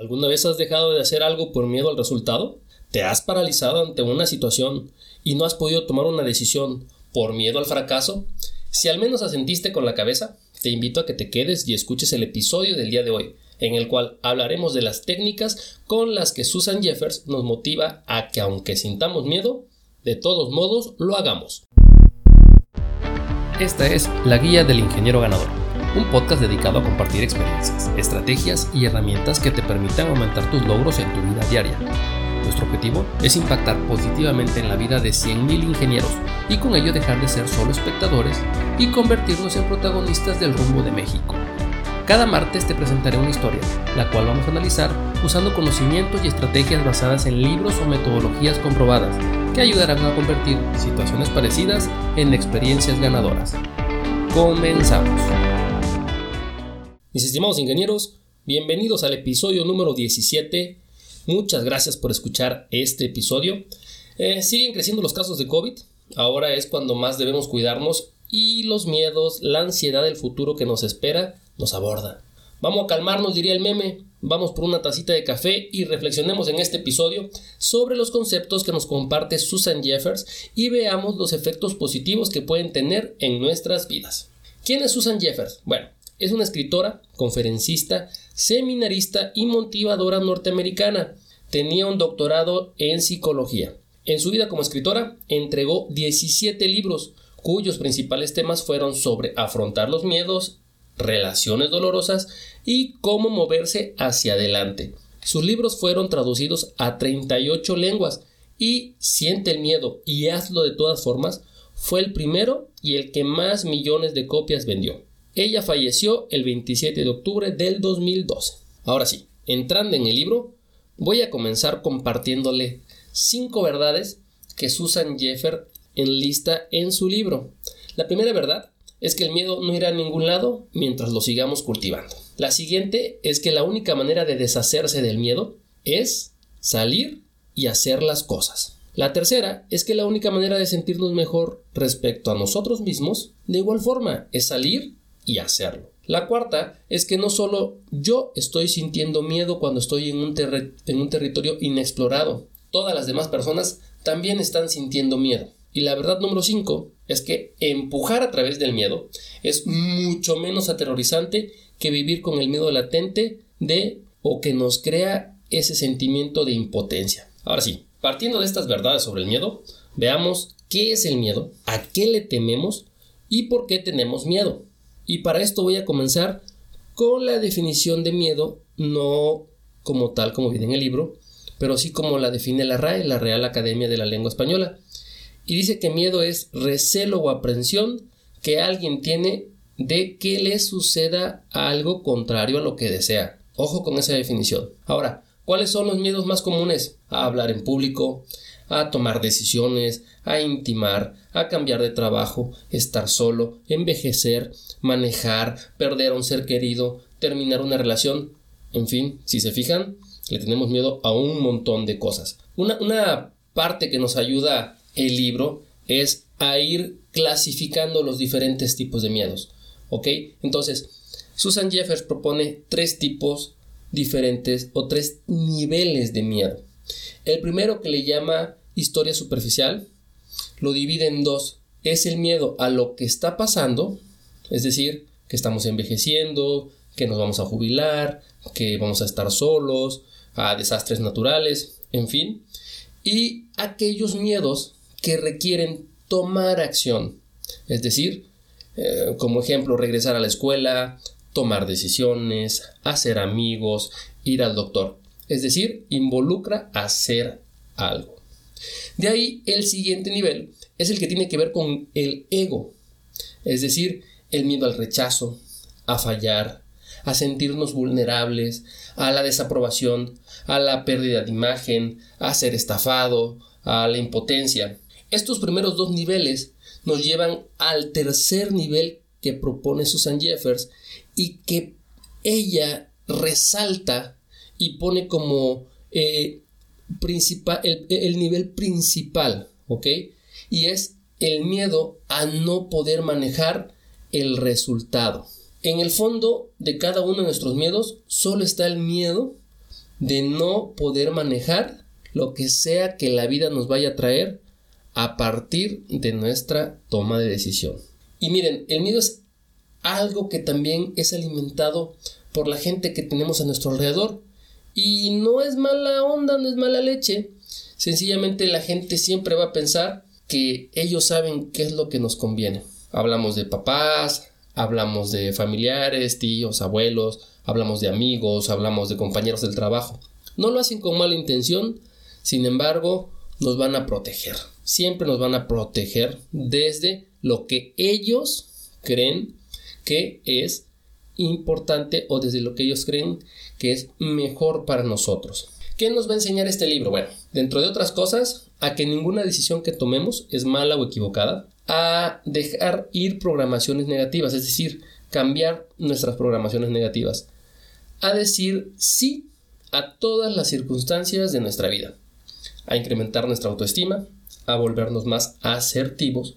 ¿Alguna vez has dejado de hacer algo por miedo al resultado? ¿Te has paralizado ante una situación y no has podido tomar una decisión por miedo al fracaso? Si al menos asentiste con la cabeza, te invito a que te quedes y escuches el episodio del día de hoy, en el cual hablaremos de las técnicas con las que Susan Jeffers nos motiva a que aunque sintamos miedo, de todos modos lo hagamos. Esta es la guía del ingeniero ganador un podcast dedicado a compartir experiencias, estrategias y herramientas que te permitan aumentar tus logros en tu vida diaria. Nuestro objetivo es impactar positivamente en la vida de 100.000 ingenieros y con ello dejar de ser solo espectadores y convertirnos en protagonistas del rumbo de México. Cada martes te presentaré una historia, la cual vamos a analizar usando conocimientos y estrategias basadas en libros o metodologías comprobadas que ayudarán a convertir situaciones parecidas en experiencias ganadoras. Comenzamos. Mis estimados ingenieros, bienvenidos al episodio número 17. Muchas gracias por escuchar este episodio. Eh, siguen creciendo los casos de COVID. Ahora es cuando más debemos cuidarnos y los miedos, la ansiedad del futuro que nos espera nos aborda. Vamos a calmarnos, diría el meme. Vamos por una tacita de café y reflexionemos en este episodio sobre los conceptos que nos comparte Susan Jeffers y veamos los efectos positivos que pueden tener en nuestras vidas. ¿Quién es Susan Jeffers? Bueno, es una escritora, conferencista, seminarista y motivadora norteamericana. Tenía un doctorado en psicología. En su vida como escritora entregó 17 libros, cuyos principales temas fueron sobre afrontar los miedos, relaciones dolorosas y cómo moverse hacia adelante. Sus libros fueron traducidos a 38 lenguas y Siente el miedo y hazlo de todas formas fue el primero y el que más millones de copias vendió. Ella falleció el 27 de octubre del 2012. Ahora sí, entrando en el libro, voy a comenzar compartiéndole cinco verdades que Susan Jeffer enlista en su libro. La primera verdad es que el miedo no irá a ningún lado mientras lo sigamos cultivando. La siguiente es que la única manera de deshacerse del miedo es salir y hacer las cosas. La tercera es que la única manera de sentirnos mejor respecto a nosotros mismos, de igual forma, es salir y hacerlo. La cuarta es que no solo yo estoy sintiendo miedo cuando estoy en un, en un territorio inexplorado, todas las demás personas también están sintiendo miedo. Y la verdad número 5 es que empujar a través del miedo es mucho menos aterrorizante que vivir con el miedo latente de o que nos crea ese sentimiento de impotencia. Ahora sí, partiendo de estas verdades sobre el miedo, veamos qué es el miedo, a qué le tememos y por qué tenemos miedo. Y para esto voy a comenzar con la definición de miedo, no como tal como viene en el libro, pero sí como la define la RAE, la Real Academia de la Lengua Española. Y dice que miedo es recelo o aprensión que alguien tiene de que le suceda algo contrario a lo que desea. Ojo con esa definición. Ahora, ¿cuáles son los miedos más comunes? A hablar en público, a tomar decisiones, a intimar, a cambiar de trabajo, estar solo, envejecer, manejar, perder a un ser querido, terminar una relación. En fin, si se fijan, le tenemos miedo a un montón de cosas. Una, una parte que nos ayuda el libro es a ir clasificando los diferentes tipos de miedos. ¿Ok? Entonces, Susan Jeffers propone tres tipos diferentes o tres niveles de miedo. El primero que le llama historia superficial, lo divide en dos. Es el miedo a lo que está pasando, es decir, que estamos envejeciendo, que nos vamos a jubilar, que vamos a estar solos, a desastres naturales, en fin. Y aquellos miedos que requieren tomar acción, es decir, eh, como ejemplo, regresar a la escuela, tomar decisiones, hacer amigos, ir al doctor. Es decir, involucra hacer algo. De ahí el siguiente nivel es el que tiene que ver con el ego, es decir, el miedo al rechazo, a fallar, a sentirnos vulnerables, a la desaprobación, a la pérdida de imagen, a ser estafado, a la impotencia. Estos primeros dos niveles nos llevan al tercer nivel que propone Susan Jeffers y que ella resalta y pone como eh, principal, el, nivel principal, ¿ok? Y es el miedo a no poder manejar el resultado. En el fondo de cada uno de nuestros miedos solo está el miedo de no poder manejar lo que sea que la vida nos vaya a traer a partir de nuestra toma de decisión. Y miren, el miedo es algo que también es alimentado por la gente que tenemos a nuestro alrededor. Y no es mala onda, no es mala leche. Sencillamente la gente siempre va a pensar que ellos saben qué es lo que nos conviene. Hablamos de papás, hablamos de familiares, tíos, abuelos, hablamos de amigos, hablamos de compañeros del trabajo. No lo hacen con mala intención, sin embargo, nos van a proteger. Siempre nos van a proteger desde lo que ellos creen que es importante o desde lo que ellos creen que es mejor para nosotros. ¿Qué nos va a enseñar este libro? Bueno, dentro de otras cosas, a que ninguna decisión que tomemos es mala o equivocada, a dejar ir programaciones negativas, es decir, cambiar nuestras programaciones negativas, a decir sí a todas las circunstancias de nuestra vida, a incrementar nuestra autoestima, a volvernos más asertivos,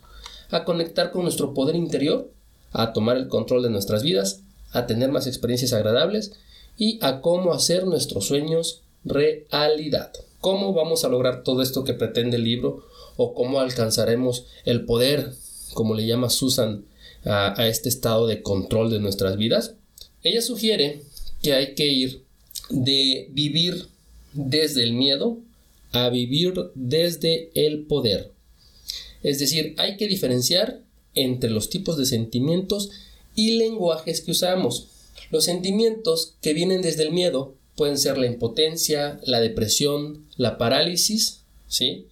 a conectar con nuestro poder interior, a tomar el control de nuestras vidas, a tener más experiencias agradables y a cómo hacer nuestros sueños realidad. ¿Cómo vamos a lograr todo esto que pretende el libro o cómo alcanzaremos el poder, como le llama Susan, a, este estado de control de nuestras vidas? Ella sugiere que hay que ir de vivir desde el miedo a vivir desde el poder. Es decir, hay que diferenciar entre los tipos de sentimientos y lenguajes que usamos. Los sentimientos que vienen desde el miedo pueden ser la impotencia, la depresión, la parálisis, ¿sí?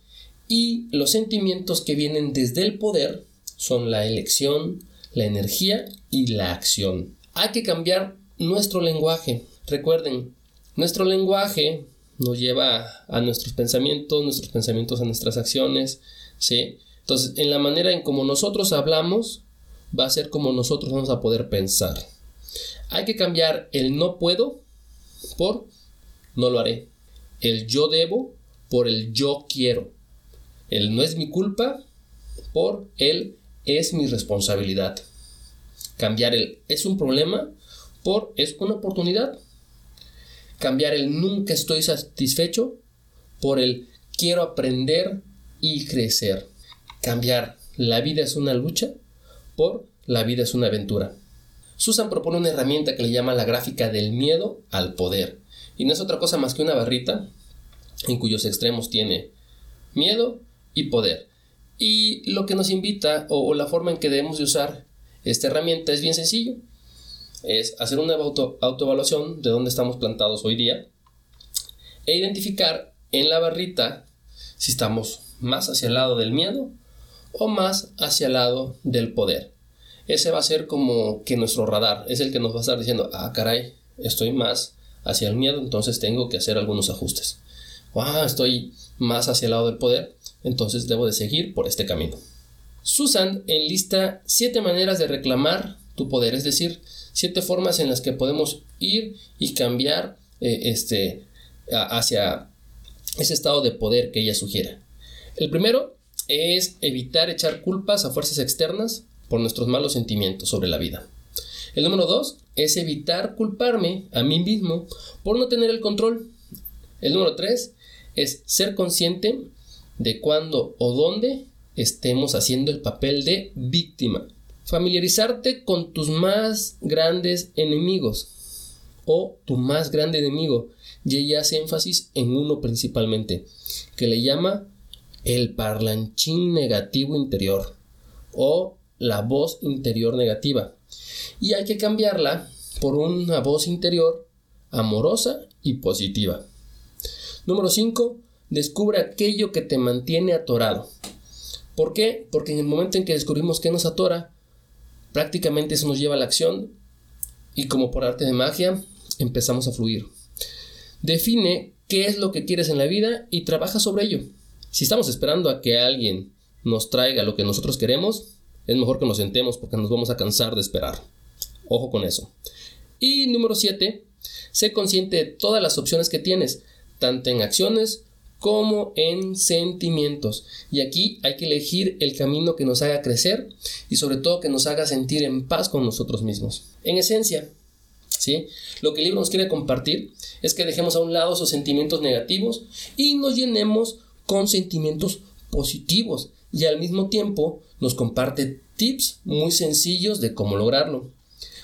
Y los sentimientos que vienen desde el poder son la elección, la energía y la acción. Hay que cambiar nuestro lenguaje. Recuerden, nuestro lenguaje nos lleva a nuestros pensamientos, nuestros pensamientos a nuestras acciones, ¿sí? Entonces, en la manera en como nosotros hablamos, va a ser como nosotros vamos a poder pensar. Hay que cambiar el no puedo por no lo haré. El yo debo por el yo quiero. El no es mi culpa por el es mi responsabilidad. Cambiar el es un problema por es una oportunidad. Cambiar el nunca estoy satisfecho por el quiero aprender y crecer. Cambiar la vida es una lucha por la vida es una aventura. Susan propone una herramienta que le llama la gráfica del miedo al poder. Y no es otra cosa más que una barrita en cuyos extremos tiene miedo y poder. Y lo que nos invita o, la forma en que debemos de usar esta herramienta es bien sencillo. Es hacer una auto, autoevaluación de dónde estamos plantados hoy día e identificar en la barrita si estamos más hacia el lado del miedo o más hacia el lado del poder. Ese va a ser como que nuestro radar es el que nos va a estar diciendo, ah, caray, estoy más hacia el miedo, entonces tengo que hacer algunos ajustes. Ah, estoy más hacia el lado del poder, entonces debo de seguir por este camino. Susan enlista siete maneras de reclamar tu poder, es decir, siete formas en las que podemos ir y cambiar eh, este, hacia ese estado de poder que ella sugiere. El primero es evitar echar culpas a fuerzas externas por nuestros malos sentimientos sobre la vida. El número dos es evitar culparme a mí mismo por no tener el control. El número tres es ser consciente de cuándo o dónde estemos haciendo el papel de víctima. Familiarizarte con tus más grandes enemigos o tu más grande enemigo. Y ella hace énfasis en uno principalmente, que le llama el parlanchín negativo interior o la voz interior negativa. Y hay que cambiarla por una voz interior amorosa y positiva. Número 5. Descubre aquello que te mantiene atorado. ¿Por qué? Porque en el momento en que descubrimos que nos atora, prácticamente eso nos lleva a la acción y como por arte de magia empezamos a fluir. Define qué es lo que quieres en la vida y trabaja sobre ello. Si estamos esperando a que alguien nos traiga lo que nosotros queremos, es mejor que nos sentemos porque nos vamos a cansar de esperar. Ojo con eso. Y número 7, sé consciente de todas las opciones que tienes, tanto en acciones como en sentimientos. Y aquí hay que elegir el camino que nos haga crecer y sobre todo que nos haga sentir en paz con nosotros mismos. En esencia, ¿sí? Lo que el libro nos quiere compartir es que dejemos a un lado esos sentimientos negativos y nos llenemos con sentimientos positivos y al mismo tiempo nos comparte tips muy sencillos de cómo lograrlo.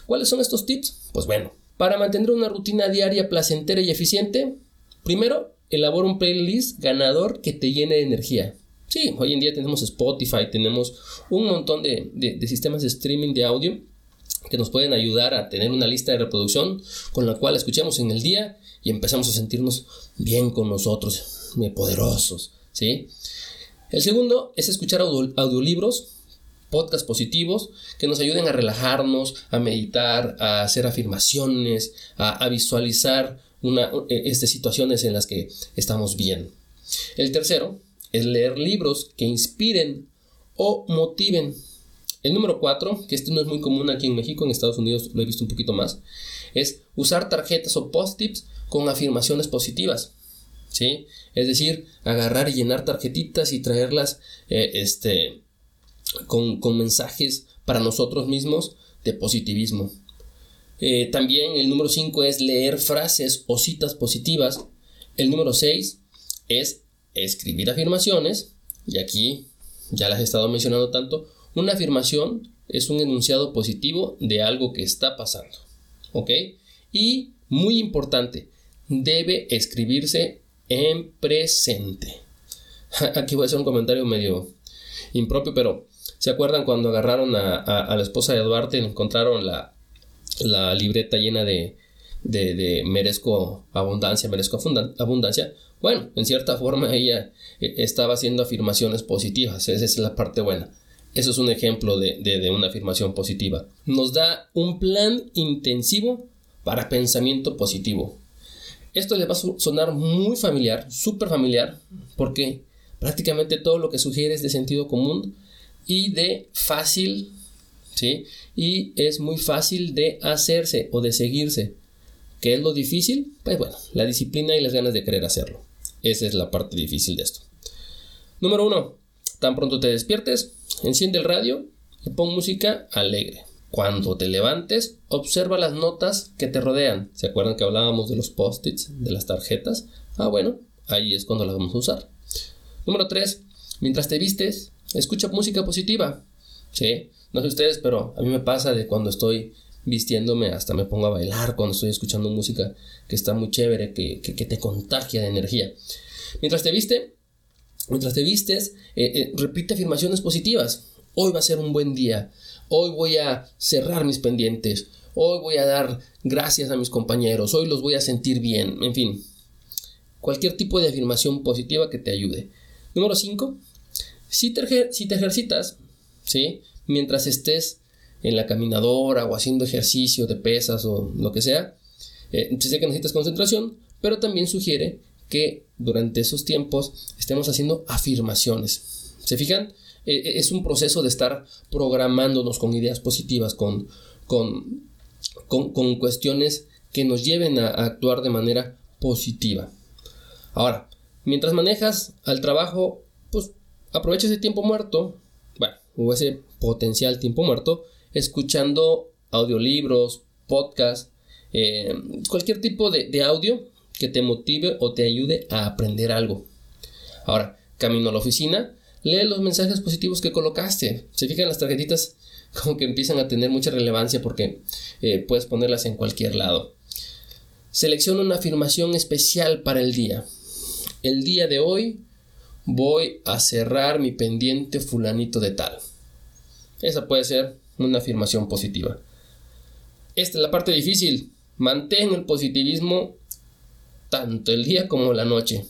¿Cuáles son estos tips? Pues bueno, para mantener una rutina diaria placentera y eficiente, primero, elabora un playlist ganador que te llene de energía. Sí, hoy en día tenemos Spotify, tenemos un montón de, de sistemas de streaming de audio que nos pueden ayudar a tener una lista de reproducción con la cual escuchemos en el día y empezamos a sentirnos bien con nosotros, poderosos, ¿sí? El segundo es escuchar audiolibros, podcasts positivos que nos ayuden a relajarnos, a meditar, a hacer afirmaciones, a, visualizar una, e, este, situaciones en las que estamos bien. El tercero es leer libros que inspiren o motiven el número 4, que este no es muy común aquí en México, en Estados Unidos lo he visto un poquito más, es usar tarjetas o post-its con afirmaciones positivas. ¿Sí? Es decir, agarrar y llenar tarjetitas y traerlas eh, este, con, mensajes para nosotros mismos de positivismo. Eh, también el número 5 es leer frases o citas positivas. El número 6 es escribir afirmaciones. Y aquí ya las he estado mencionando tanto. Una afirmación es un enunciado positivo de algo que está pasando. ¿Ok? Y muy importante, debe escribirse en presente. Aquí voy a hacer un comentario medio impropio, pero ¿se acuerdan cuando agarraron a, la esposa de Duarte y encontraron la, libreta llena de, merezco abundancia, merezco abundancia? Bueno, en cierta forma ella eh, estaba haciendo afirmaciones positivas, esa es la parte buena. Eso es un ejemplo de, una afirmación positiva. Nos da un plan intensivo para pensamiento positivo. Esto le va a sonar muy familiar, súper familiar, porque prácticamente todo lo que sugiere es de sentido común y de fácil, ¿sí? Y es muy fácil de hacerse o de seguirse. ¿Qué es lo difícil? Pues bueno, la disciplina y las ganas de querer hacerlo. Esa es la parte difícil de esto. Número uno, tan pronto te despiertes, Enciende el radio y pon música alegre. Cuando te levantes, observa las notas que te rodean. ¿Se acuerdan que hablábamos de los post-its, de las tarjetas? Ah, bueno, ahí es cuando las vamos a usar. Número 3. Mientras te vistes, escucha música positiva. Sí, no sé ustedes, pero a mí me pasa de cuando estoy vistiéndome, hasta me pongo a bailar cuando estoy escuchando música que está muy chévere, que, que, te contagia de energía. Mientras te viste, Mientras te vistes, eh, eh, repite afirmaciones positivas. Hoy va a ser un buen día. Hoy voy a cerrar mis pendientes. Hoy voy a dar gracias a mis compañeros. Hoy los voy a sentir bien. En fin, cualquier tipo de afirmación positiva que te ayude. Número 5. Si te, si ejercitas, ¿sí? mientras estés en la caminadora o haciendo ejercicio de pesas o lo que sea, eh, necesitas concentración, pero también sugiere que durante esos tiempos estemos haciendo afirmaciones. ¿Se fijan? E, e, es un proceso de estar programándonos con ideas positivas, con, con, con, cuestiones que nos lleven a, actuar de manera positiva. Ahora, mientras manejas al trabajo, pues aprovecha ese tiempo muerto, bueno, o ese potencial tiempo muerto, escuchando audiolibros, podcasts, eh, cualquier tipo de, de audio que te motive o te ayude a aprender algo. Ahora, camino a la oficina, lee los mensajes positivos que colocaste. Se fijan las tarjetitas como que empiezan a tener mucha relevancia porque eh, puedes ponerlas en cualquier lado. Selecciona una afirmación especial para el día. El día de hoy voy a cerrar mi pendiente fulanito de tal. Esa puede ser una afirmación positiva. Esta es la parte difícil. Mantén el positivismo tanto el día como la noche.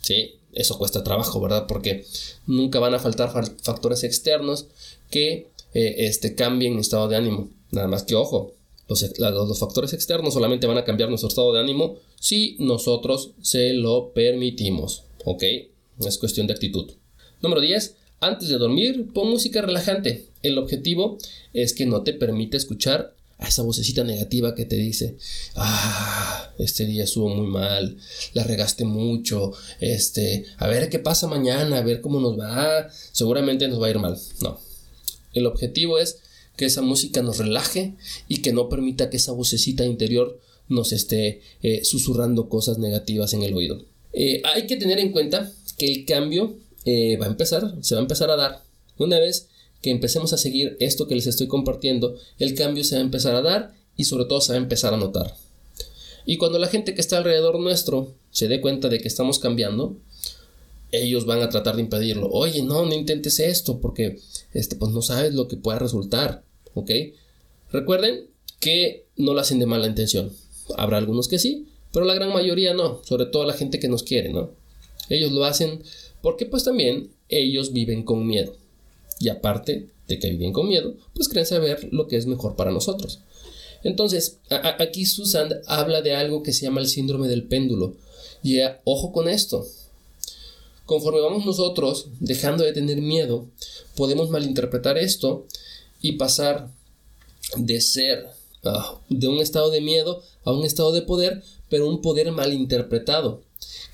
Sí, eso cuesta trabajo, ¿verdad? Porque nunca van a faltar factores externos que eh, este, cambien mi estado de ánimo. Nada más que ojo, los, los, factores externos solamente van a cambiar nuestro estado de ánimo si nosotros se lo permitimos. ¿Ok? Es cuestión de actitud. Número 10. Antes de dormir, pon música relajante. El objetivo es que no te permite escuchar a esa vocecita negativa que te dice, ah, este día estuvo muy mal, la regaste mucho, este, a ver qué pasa mañana, a ver cómo nos va, seguramente nos va a ir mal. No. El objetivo es que esa música nos relaje y que no permita que esa vocecita interior nos esté eh, susurrando cosas negativas en el oído. Eh, hay que tener en cuenta que el cambio eh, va a empezar, se va a empezar a dar. Una vez que empecemos a seguir esto que les estoy compartiendo, el cambio se va a empezar a dar y sobre todo se va a empezar a notar. Y cuando la gente que está alrededor nuestro se dé cuenta de que estamos cambiando, ellos van a tratar de impedirlo. Oye, no, no intentes esto porque este, pues no sabes lo que pueda resultar. ¿Ok? Recuerden que no lo hacen de mala intención. Habrá algunos que sí, pero la gran mayoría no, sobre todo la gente que nos quiere, ¿no? Ellos lo hacen porque pues también ellos viven con miedo. Y aparte de que viven con miedo, pues creen saber lo que es mejor para nosotros. Entonces, aquí Susan habla de algo que se llama el síndrome del péndulo. Y ojo con esto. Conforme vamos nosotros dejando de tener miedo, podemos malinterpretar esto y pasar de ser ah, de un estado de miedo a un estado de poder, pero un poder malinterpretado,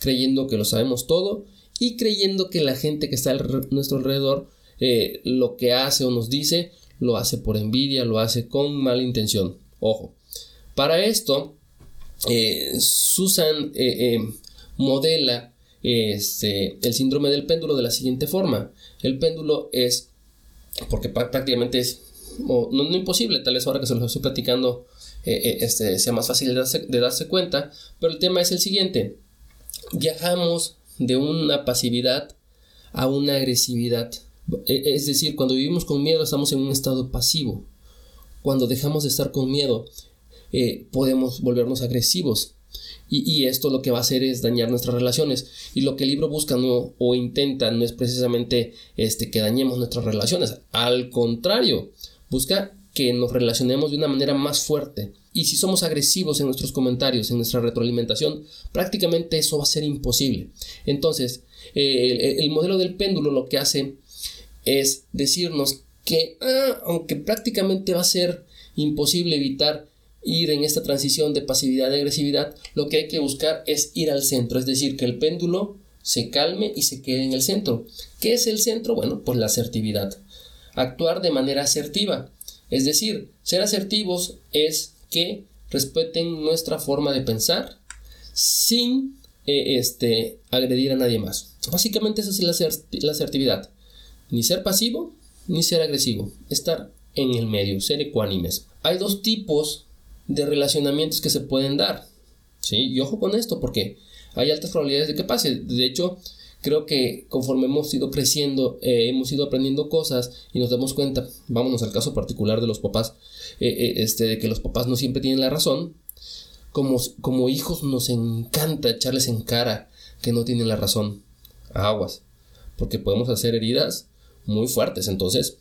creyendo que lo sabemos todo y creyendo que la gente que está a nuestro alrededor eh, lo que hace o nos dice lo hace por envidia, lo hace con mala intención. Ojo, para esto, eh, Susan eh, modela este, el síndrome del péndulo de la siguiente forma. El péndulo es, porque prácticamente es, no, imposible, tal vez ahora que se lo estoy platicando este, sea más fácil de darse cuenta, pero el tema es el siguiente. Viajamos de una pasividad a una agresividad. E, es decir, cuando vivimos con miedo estamos en un estado pasivo. Cuando dejamos de estar con miedo eh, podemos volvernos agresivos. Y, esto lo que va a hacer es dañar nuestras relaciones. Y lo que el libro busca o intenta no es precisamente este, que dañemos nuestras relaciones. Al contrario, busca que nos relacionemos de una manera más fuerte. Y si somos agresivos en nuestros comentarios, en nuestra retroalimentación, prácticamente eso va a ser imposible. Entonces, eh, el, modelo del péndulo lo que hace es decirnos que, ah, aunque prácticamente va a ser imposible evitar ir en esta transición de pasividad y agresividad, lo que hay que buscar es ir al centro, es decir, que el péndulo se calme y se quede en el centro. ¿Qué es el centro? Bueno, pues la asertividad. Actuar de manera asertiva. Es decir, ser asertivos es que respeten nuestra forma de pensar sin eh, este, agredir a nadie más. Básicamente esa es la, asertividad. Ni ser pasivo ni ser agresivo. Estar en el medio, ser ecuánimes. Hay dos tipos de relacionamientos que se pueden dar. ¿sí? Y ojo con esto porque hay altas probabilidades de que pase. De hecho, creo que conforme hemos ido creciendo, eh, hemos ido aprendiendo cosas y nos damos cuenta, vámonos al caso particular de los papás, eh, eh, este, de que los papás no siempre tienen la razón, como, como hijos nos encanta echarles en cara que no tienen la razón. Aguas, porque podemos hacer heridas muy fuertes, entonces,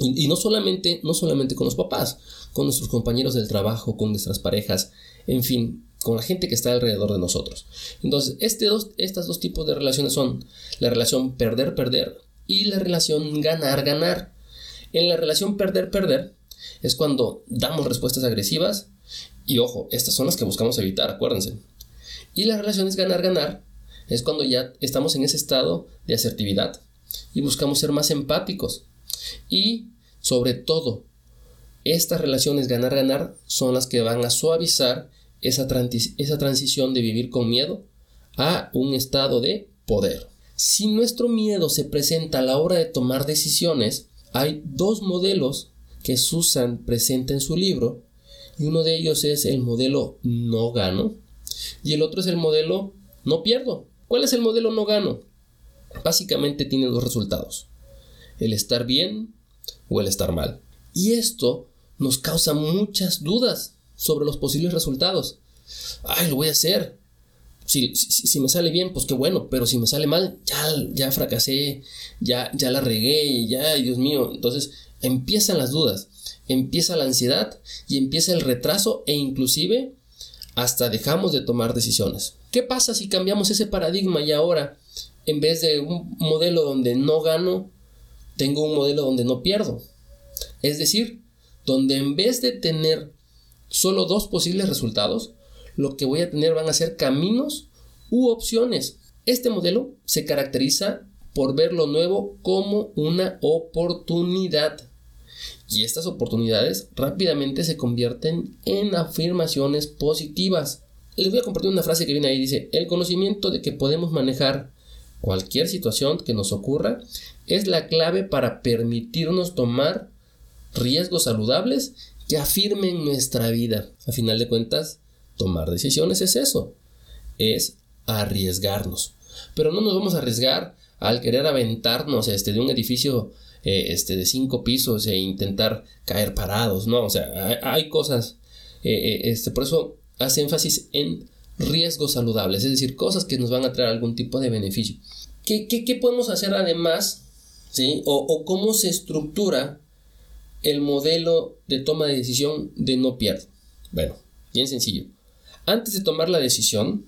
y, no solamente, no solamente con los papás, con nuestros compañeros del trabajo, con nuestras parejas, en fin, con la gente que está alrededor de nosotros. Entonces, este dos, estos dos tipos de relaciones son la relación perder-perder y la relación ganar-ganar. En la relación perder-perder es cuando damos respuestas agresivas y ojo, estas son las que buscamos evitar, acuérdense. Y las relaciones ganar-ganar es cuando ya estamos en ese estado de asertividad y buscamos ser más empáticos. Y sobre todo, estas relaciones ganar-ganar son las que van a suavizar esa, esa transición de vivir con miedo a un estado de poder. Si nuestro miedo se presenta a la hora de tomar decisiones, hay dos modelos que Susan presenta en su libro y uno de ellos es el modelo no gano y el otro es el modelo no pierdo. ¿Cuál es el modelo no gano? Básicamente tiene dos resultados, el estar bien o el estar mal. Y esto nos causa muchas dudas sobre los posibles resultados. Ay, lo voy a hacer. Si, si, me sale bien, pues qué bueno, pero si me sale mal, ya, ya fracasé, ya, ya la regué, ya, Dios mío. Entonces empiezan las dudas, empieza la ansiedad y empieza el retraso e inclusive hasta dejamos de tomar decisiones. ¿Qué pasa si cambiamos ese paradigma y ahora, en vez de un modelo donde no gano, tengo un modelo donde no pierdo? Es decir, donde en vez de tener solo dos posibles resultados, lo que voy a tener van a ser caminos u opciones. Este modelo se caracteriza por ver lo nuevo como una oportunidad. Y estas oportunidades rápidamente se convierten en afirmaciones positivas. Les voy a compartir una frase que viene ahí, dice, el conocimiento de que podemos manejar cualquier situación que nos ocurra es la clave para permitirnos tomar riesgos saludables que afirmen nuestra vida. A final de cuentas, tomar decisiones es eso, es arriesgarnos. Pero no nos vamos a arriesgar al querer aventarnos este, de un edificio eh, este, de cinco pisos e intentar caer parados, ¿no? O sea, hay, cosas, eh, eh, este, por eso hace énfasis en riesgos saludables, es decir, cosas que nos van a traer algún tipo de beneficio. ¿Qué, qué, podemos hacer además, ¿sí? O, o, cómo se estructura el modelo de toma de decisión de no pierdo? Bueno, bien sencillo. Antes de tomar la decisión,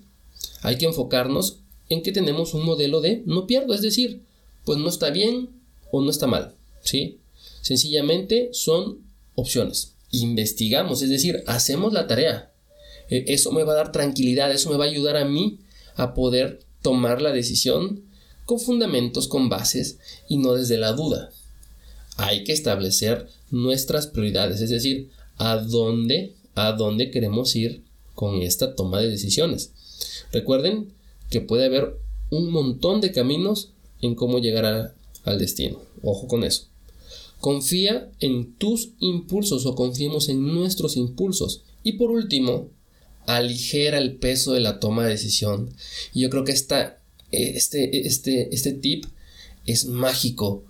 hay que enfocarnos en que tenemos un modelo de no pierdo, es decir, pues no está bien o no está mal, ¿sí? Sencillamente son opciones. Investigamos, es decir, hacemos la tarea. E, eso me va a dar tranquilidad, eso me va a ayudar a mí a poder tomar la decisión con fundamentos, con bases y no desde la duda. Hay que establecer nuestras prioridades, es decir, a dónde, a dónde queremos ir con esta toma de decisiones. Recuerden que puede haber un montón de caminos en cómo llegar al destino. Ojo con eso. Confía en tus impulsos o confiemos en nuestros impulsos. Y por último, aligera el peso de la toma de decisión. Y yo creo que esta, este, este, este tip es mágico.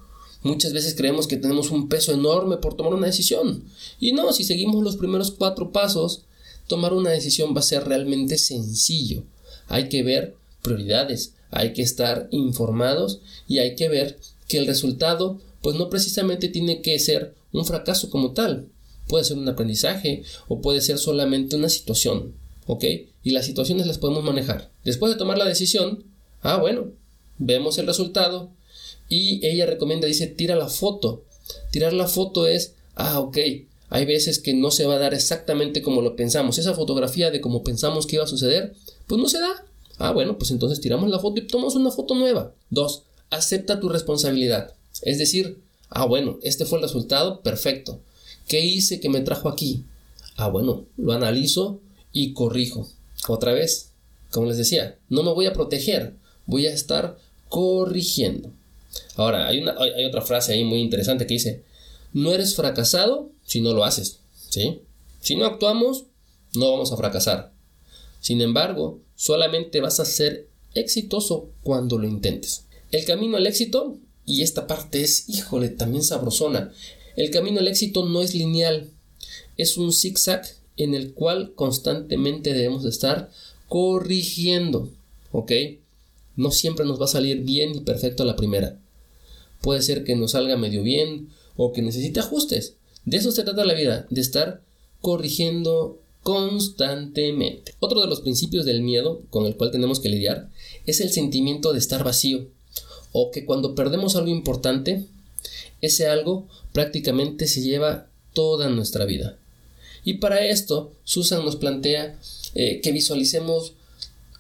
Muchas veces creemos que tenemos un peso enorme por tomar una decisión. Y no, si seguimos los primeros cuatro pasos, tomar una decisión va a ser realmente sencillo. Hay que ver prioridades, hay que estar informados y hay que ver que el resultado pues no precisamente tiene que ser un fracaso como tal. Puede ser un aprendizaje o puede ser solamente una situación, ¿ok? Y las situaciones las podemos manejar. Después de tomar la decisión, ah, bueno, vemos el resultado y ella recomienda, dice, tira la foto. Tirar la foto es, ah, ok, hay veces que no se va a dar exactamente como lo pensamos. Esa fotografía de como pensamos que iba a suceder, pues no se da. Ah, bueno, pues entonces tiramos la foto y tomamos una foto nueva. Dos, acepta tu responsabilidad. Es decir, ah, bueno, este fue el resultado, perfecto. ¿Qué hice que me trajo aquí? Ah, bueno, lo analizo y corrijo. Otra vez, como les decía, no me voy a proteger, voy a estar corrigiendo. Ahora, hay, una, hay otra frase ahí muy interesante que dice, no eres fracasado si no lo haces. ¿sí? Si no actuamos, no vamos a fracasar. Sin embargo, solamente vas a ser exitoso cuando lo intentes. El camino al éxito, y esta parte es, híjole, también sabrosona, el camino al éxito no es lineal, es un zigzag en el cual constantemente debemos estar corrigiendo, ¿ok? No siempre nos va a salir bien y perfecto a la primera. Puede ser que nos salga medio bien o que necesite ajustes. De eso se trata la vida, de estar corrigiendo constantemente. Otro de los principios del miedo con el cual tenemos que lidiar es el sentimiento de estar vacío o que cuando perdemos algo importante, ese algo prácticamente se lleva toda nuestra vida. Y para esto, Susan nos plantea eh, que visualicemos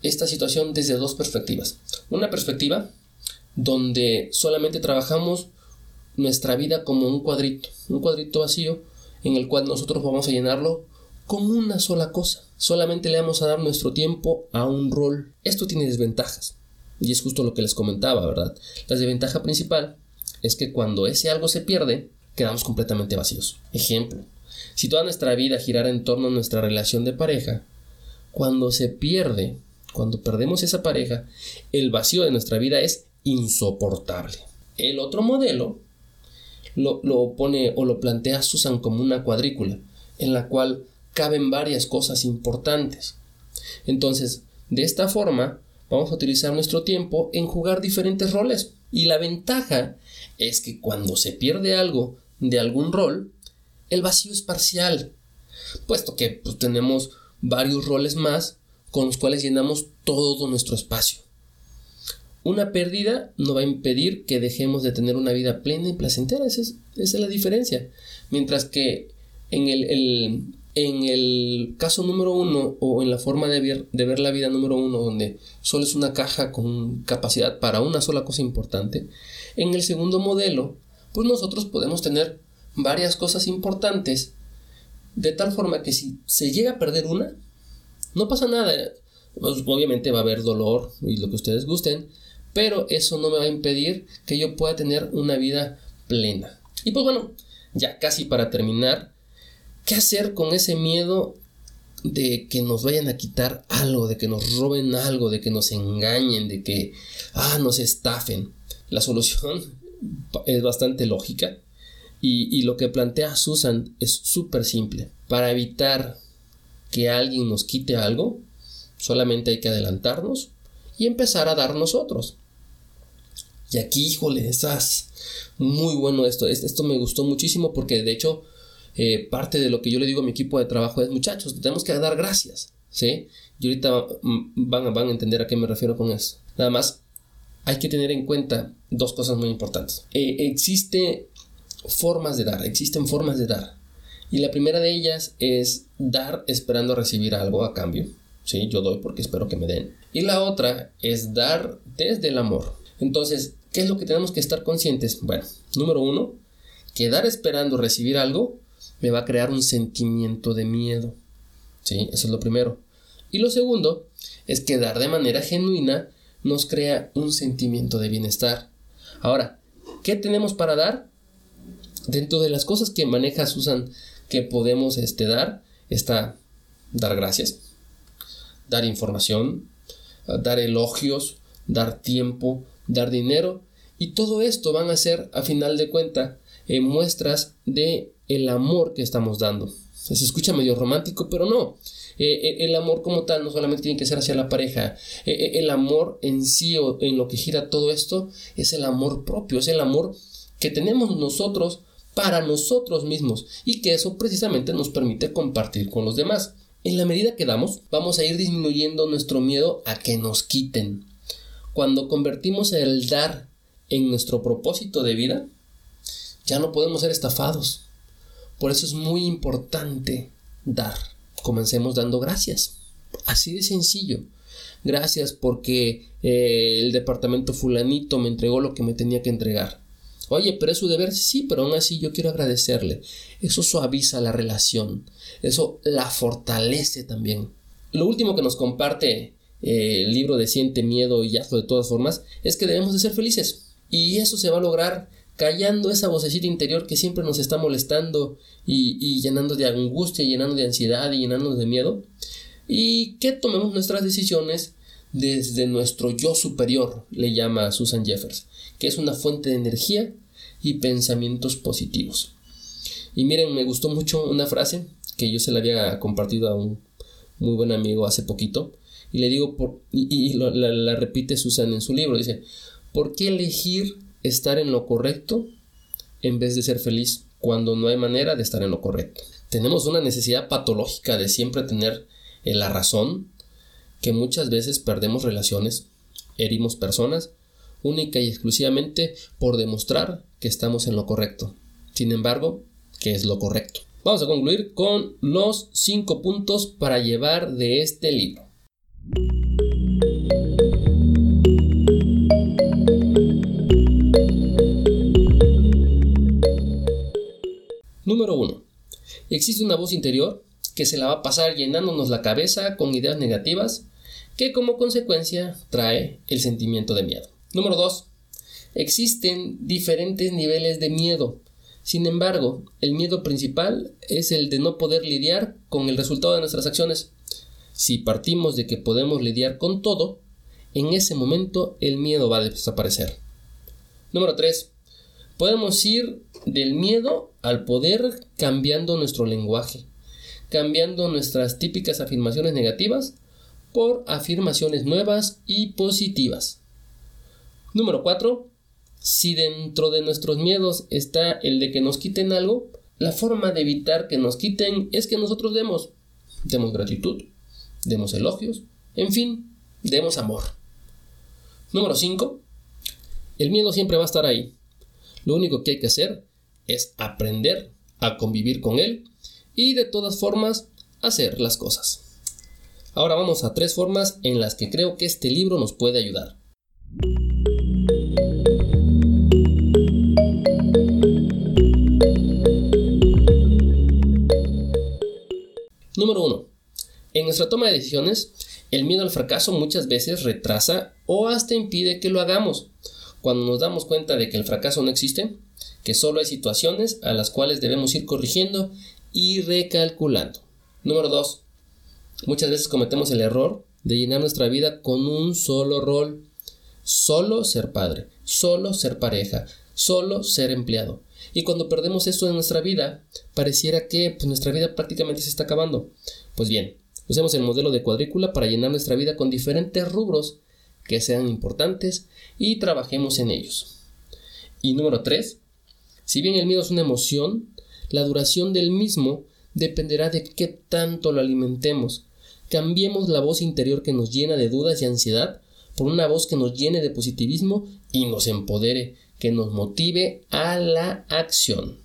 esta situación desde dos perspectivas. Una perspectiva donde solamente trabajamos nuestra vida como un cuadrito, un cuadrito vacío en el cual nosotros vamos a llenarlo con una sola cosa. Solamente le vamos a dar nuestro tiempo a un rol. Esto tiene desventajas. Y es justo lo que les comentaba, ¿verdad? La desventaja principal es que cuando ese algo se pierde, quedamos completamente vacíos. Ejemplo, si toda nuestra vida girara en torno a nuestra relación de pareja, cuando se pierde, cuando perdemos esa pareja, el vacío de nuestra vida es insoportable. El otro modelo lo, lo pone o lo plantea Susan como una cuadrícula, en la cual caben varias cosas importantes. Entonces, de esta forma, vamos a utilizar nuestro tiempo en jugar diferentes roles. Y la ventaja es que cuando se pierde algo de algún rol, el vacío es parcial, puesto que pues, tenemos varios roles más con los cuales llenamos todo nuestro espacio. Una pérdida no va a impedir que dejemos de tener una vida plena y placentera, esa es, la diferencia. Mientras que en el, en el caso número uno o en la forma de ver, de ver la vida número uno, donde solo es una caja con capacidad para una sola cosa importante, en el segundo modelo, pues nosotros podemos tener varias cosas importantes, de tal forma que si se llega a perder una, no pasa nada. Pues, obviamente va a haber dolor y lo que ustedes gusten, pero eso no me va a impedir que yo pueda tener una vida plena. Y pues bueno, ya casi para terminar, ¿qué hacer con ese miedo de que nos vayan a quitar algo, de que nos roben algo, de que nos engañen, de que ah, nos estafen? La solución es bastante lógica y, y lo que plantea Susan es súper simple. Para evitar que alguien nos quite algo, solamente hay que adelantarnos y empezar a dar nosotros. Y aquí, híjole, estás muy bueno esto. Esto me gustó muchísimo porque de hecho eh, parte de lo que yo le digo a mi equipo de trabajo es, muchachos, tenemos que dar gracias, ¿sí? Y ahorita mm, van, van a entender a qué me refiero con eso. Nada más, hay que tener en cuenta dos cosas muy importantes. Eh, existe formas de dar, existen formas de dar. Y la primera de ellas es dar esperando recibir algo a cambio. Sí, yo doy porque espero que me den. Y la otra es dar desde el amor. Entonces, ¿qué es lo que tenemos que estar conscientes? Bueno, número uno, que dar esperando recibir algo me va a crear un sentimiento de miedo. ¿Sí? Eso es lo primero. Y lo segundo es que dar de manera genuina nos crea un sentimiento de bienestar. Ahora, ¿qué tenemos para dar? Dentro de las cosas que maneja Susan que podemos este, dar, está dar gracias, dar información, dar elogios, dar tiempo, dar dinero y todo esto van a ser a final de cuenta eh, muestras de el amor que estamos dando. Se escucha medio romántico, pero no. Eh, eh, el amor como tal no solamente tiene que ser hacia la pareja. el amor en sí o en lo que gira todo esto es el amor propio, es el amor que tenemos nosotros para nosotros mismos y que eso precisamente nos permite compartir con los demás. En la medida que damos, vamos a ir disminuyendo nuestro miedo a que nos quiten. Cuando convertimos el dar en nuestro propósito de vida, ya no podemos ser estafados. Por eso es muy importante dar. Comencemos dando gracias. Así de sencillo. Gracias porque eh, el departamento fulanito me entregó lo que me tenía que entregar. Oye, pero es su deber, sí, pero aún así yo quiero agradecerle. Eso suaviza la relación, eso la fortalece también. Lo último que nos comparte eh, el libro de Siente Miedo y Hazlo de todas formas es que debemos de ser felices. Y eso se va a lograr callando esa vocecita interior que siempre nos está molestando y, y llenando de angustia, llenando de ansiedad y llenando de miedo. Y que tomemos nuestras decisiones desde nuestro yo superior, le llama Susan Jeffers que es una fuente de energía y pensamientos positivos. Y miren, me gustó mucho una frase que yo se la había compartido a un muy buen amigo hace poquito. Y le digo, por, y, la, la repite Susan en su libro, dice, ¿por qué elegir estar en lo correcto en vez de ser feliz cuando no hay manera de estar en lo correcto? Tenemos una necesidad patológica de siempre tener la razón, que muchas veces perdemos relaciones, herimos personas única y exclusivamente por demostrar que estamos en lo correcto. Sin embargo, ¿qué es lo correcto? Vamos a concluir con los cinco puntos para llevar de este libro. Número 1. Existe una voz interior que se la va a pasar llenándonos la cabeza con ideas negativas que como consecuencia trae el sentimiento de miedo. Número 2. Existen diferentes niveles de miedo. Sin embargo, el miedo principal es el de no poder lidiar con el resultado de nuestras acciones. Si partimos de que podemos lidiar con todo, en ese momento el miedo va a desaparecer. Número 3. Podemos ir del miedo al poder cambiando nuestro lenguaje, cambiando nuestras típicas afirmaciones negativas por afirmaciones nuevas y positivas. Número 4. Si dentro de nuestros miedos está el de que nos quiten algo, la forma de evitar que nos quiten es que nosotros demos. Demos gratitud, demos elogios, en fin, demos amor. Número 5. El miedo siempre va a estar ahí. Lo único que hay que hacer es aprender a convivir con él y de todas formas hacer las cosas. Ahora vamos a tres formas en las que creo que este libro nos puede ayudar. Número 1. En nuestra toma de decisiones, el miedo al fracaso muchas veces retrasa o hasta impide que lo hagamos. Cuando nos damos cuenta de que el fracaso no existe, que solo hay situaciones a las cuales debemos ir corrigiendo y recalculando. Número 2. Muchas veces cometemos el error de llenar nuestra vida con un solo rol. Solo ser padre, solo ser pareja, solo ser empleado. Y cuando perdemos esto en nuestra vida, pareciera que pues, nuestra vida prácticamente se está acabando. Pues bien, usemos el modelo de cuadrícula para llenar nuestra vida con diferentes rubros que sean importantes y trabajemos en ellos. Y número 3. Si bien el miedo es una emoción, la duración del mismo dependerá de qué tanto lo alimentemos. Cambiemos la voz interior que nos llena de dudas y ansiedad por una voz que nos llene de positivismo y nos empodere, que nos motive a la acción.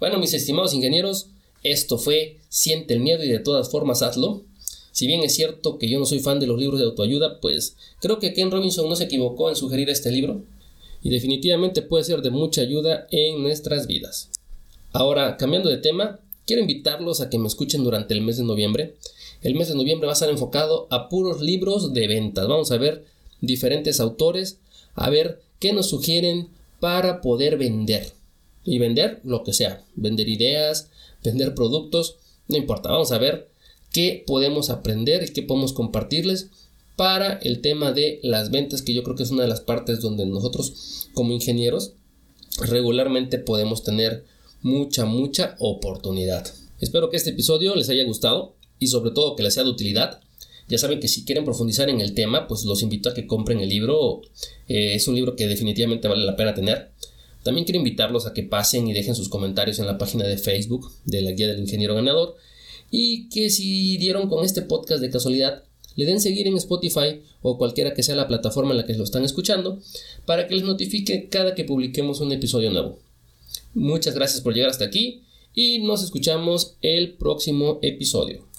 Bueno, mis estimados ingenieros, esto fue Siente el miedo y de todas formas hazlo. Si bien es cierto que yo no soy fan de los libros de autoayuda, pues creo que Ken Robinson no se equivocó en sugerir este libro y definitivamente puede ser de mucha ayuda en nuestras vidas. Ahora, cambiando de tema, quiero invitarlos a que me escuchen durante el mes de noviembre. El mes de noviembre va a estar enfocado a puros libros de ventas. Vamos a ver diferentes autores, a ver qué nos sugieren para poder vender. Y vender lo que sea, vender ideas, vender productos, no importa, vamos a ver qué podemos aprender y qué podemos compartirles para el tema de las ventas, que yo creo que es una de las partes donde nosotros como ingenieros regularmente podemos tener mucha, mucha oportunidad. Espero que este episodio les haya gustado y sobre todo que les sea de utilidad. Ya saben que si quieren profundizar en el tema, pues los invito a que compren el libro. Eh, es un libro que definitivamente vale la pena tener. También quiero invitarlos a que pasen y dejen sus comentarios en la página de Facebook de la Guía del Ingeniero Ganador y que si dieron con este podcast de casualidad, le den seguir en Spotify o cualquiera que sea la plataforma en la que lo están escuchando para que les notifique cada que publiquemos un episodio nuevo. Muchas gracias por llegar hasta aquí y nos escuchamos el próximo episodio.